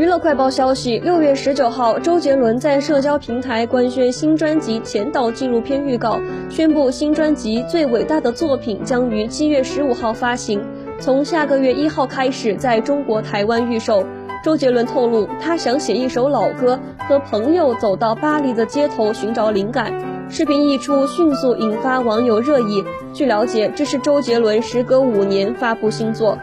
娱乐快报消息六月十九号周杰伦在社交平台官宣新专辑前导纪录片预告宣布新专辑最伟大的作品将于七月十五号发行从下个月一号开始在中国台湾预售。周杰伦透露他想写一首老歌和朋友走到巴黎的街头寻找灵感。视频一出迅速引发网友热议。据了解这是周杰伦时隔五年发布新作。